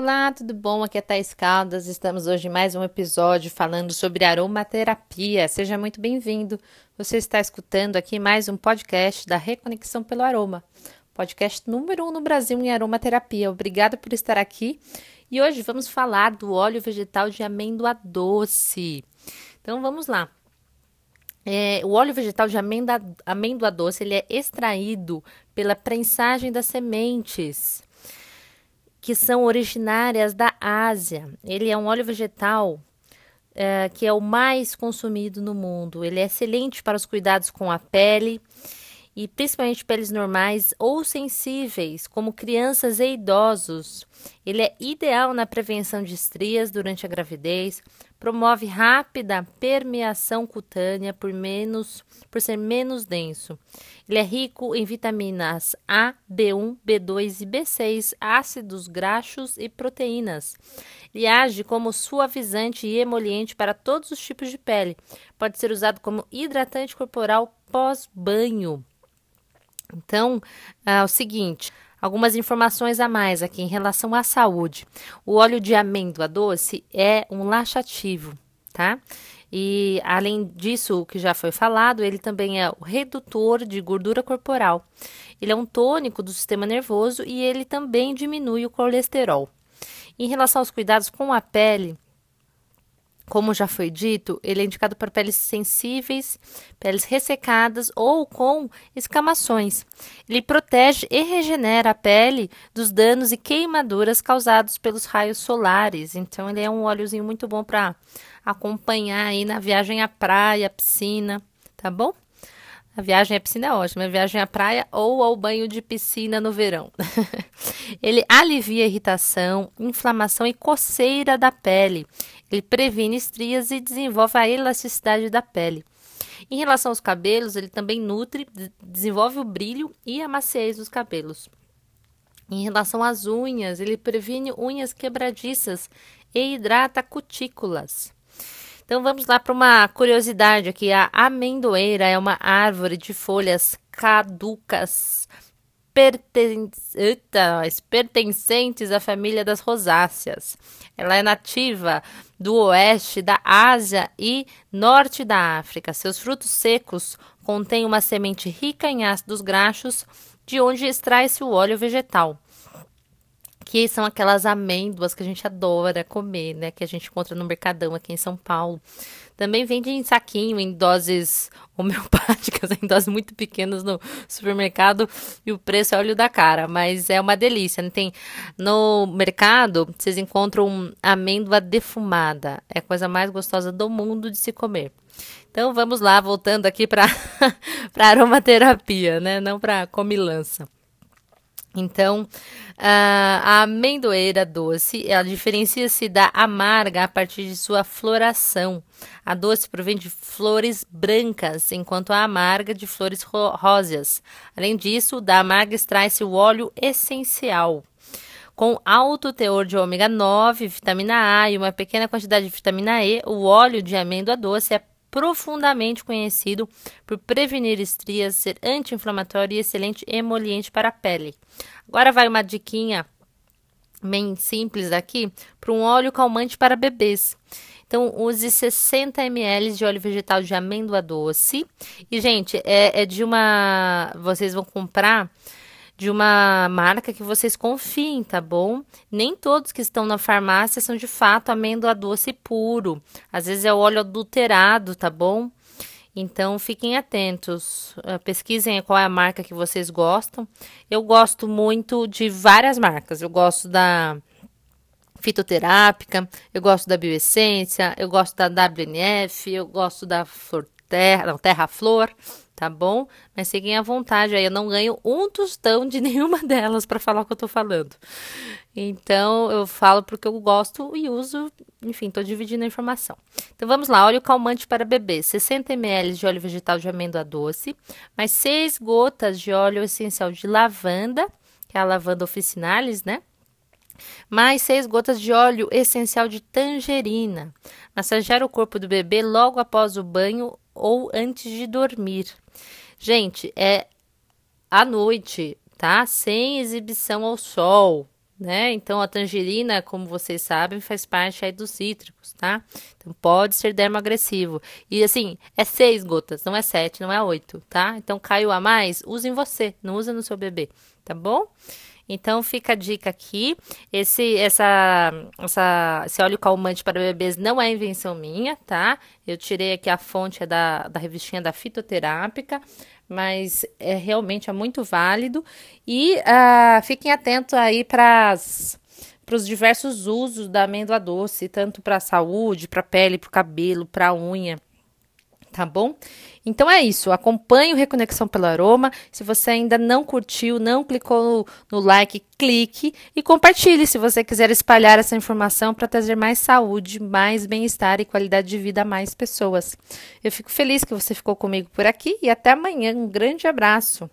Olá, tudo bom? Aqui é Thais Caldas. Estamos hoje em mais um episódio falando sobre aromaterapia. Seja muito bem-vindo. Você está escutando aqui mais um podcast da Reconexão pelo Aroma, podcast número um no Brasil em aromaterapia. Obrigada por estar aqui. E hoje vamos falar do óleo vegetal de amêndoa doce. Então vamos lá. É, o óleo vegetal de amêndoa, amêndoa doce ele é extraído pela prensagem das sementes que são originárias da Ásia. Ele é um óleo vegetal é, que é o mais consumido no mundo. Ele é excelente para os cuidados com a pele e principalmente peles normais ou sensíveis, como crianças e idosos. Ele é ideal na prevenção de estrias durante a gravidez, promove rápida permeação cutânea por menos por ser menos denso. Ele é rico em vitaminas A, B1, B2 e B6, ácidos graxos e proteínas. Ele age como suavizante e emoliente para todos os tipos de pele. Pode ser usado como hidratante corporal pós-banho. Então, é o seguinte, algumas informações a mais aqui em relação à saúde. O óleo de amêndoa doce é um laxativo, tá? E além disso, o que já foi falado, ele também é o redutor de gordura corporal. Ele é um tônico do sistema nervoso e ele também diminui o colesterol. Em relação aos cuidados com a pele, como já foi dito, ele é indicado para peles sensíveis, peles ressecadas ou com escamações. Ele protege e regenera a pele dos danos e queimaduras causados pelos raios solares. Então, ele é um óleozinho muito bom para acompanhar aí na viagem à praia, piscina, tá bom? A viagem à piscina é ótima, a viagem à praia ou ao banho de piscina no verão. ele alivia irritação, inflamação e coceira da pele. Ele previne estrias e desenvolve a elasticidade da pele. Em relação aos cabelos, ele também nutre, desenvolve o brilho e a maciez dos cabelos. Em relação às unhas, ele previne unhas quebradiças e hidrata cutículas. Então vamos lá para uma curiosidade aqui. A amendoeira é uma árvore de folhas caducas pertencentes à família das rosáceas. Ela é nativa do oeste da Ásia e norte da África. Seus frutos secos contêm uma semente rica em ácidos graxos, de onde extrai-se o óleo vegetal que são aquelas amêndoas que a gente adora comer, né? Que a gente encontra no Mercadão aqui em São Paulo. Também vende em saquinho, em doses homeopáticas, em doses muito pequenas no supermercado e o preço é olho da cara, mas é uma delícia. Né? Tem no mercado, vocês encontram amêndoa defumada, é a coisa mais gostosa do mundo de se comer. Então vamos lá, voltando aqui para aromaterapia, né? Não para comilança. Então, a amendoeira doce, ela diferencia-se da amarga a partir de sua floração. A doce provém de flores brancas, enquanto a amarga de flores róseas. Além disso, da amarga extrai-se o óleo essencial. Com alto teor de ômega 9, vitamina A e uma pequena quantidade de vitamina E, o óleo de amêndoa doce é profundamente conhecido por prevenir estrias, ser anti-inflamatório e excelente emoliente para a pele. Agora vai uma diquinha bem simples aqui para um óleo calmante para bebês. Então, use 60 ml de óleo vegetal de amêndoa doce. E, gente, é, é de uma. Vocês vão comprar de uma marca que vocês confiem, tá bom? Nem todos que estão na farmácia são de fato amêndoa doce puro. Às vezes é óleo adulterado, tá bom? Então fiquem atentos, uh, pesquisem qual é a marca que vocês gostam. Eu gosto muito de várias marcas. Eu gosto da fitoterápica, eu gosto da bioessência, eu gosto da WNF, eu gosto da Flor Terra, não, Terra Flor tá bom? Mas fiquem à vontade aí, eu não ganho um tostão de nenhuma delas para falar o que eu tô falando. Então, eu falo porque eu gosto e uso, enfim, tô dividindo a informação. Então, vamos lá, óleo calmante para bebê, 60 ml de óleo vegetal de amêndoa doce, mais 6 gotas de óleo essencial de lavanda, que é a lavanda officinalis, né? mais 6 gotas de óleo essencial de tangerina. Massagear o corpo do bebê logo após o banho ou antes de dormir. Gente, é à noite, tá? Sem exibição ao sol. né? Então a tangerina, como vocês sabem, faz parte aí dos cítricos, tá? Então pode ser dermoagressivo. E assim, é seis gotas, não é sete, não é oito, tá? Então caiu a mais, use em você, não usa no seu bebê, tá bom? Então fica a dica aqui. Esse, essa, essa, esse óleo calmante para bebês não é invenção minha, tá? Eu tirei aqui a fonte da, da revistinha da fitoterápica, mas é realmente é muito válido. E uh, fiquem atentos aí para os diversos usos da amêndoa doce, tanto para a saúde, para a pele, para o cabelo, para a unha tá bom? Então é isso, acompanhe o Reconexão pelo Aroma. Se você ainda não curtiu, não clicou no, no like, clique e compartilhe se você quiser espalhar essa informação para trazer mais saúde, mais bem-estar e qualidade de vida a mais pessoas. Eu fico feliz que você ficou comigo por aqui e até amanhã. Um grande abraço.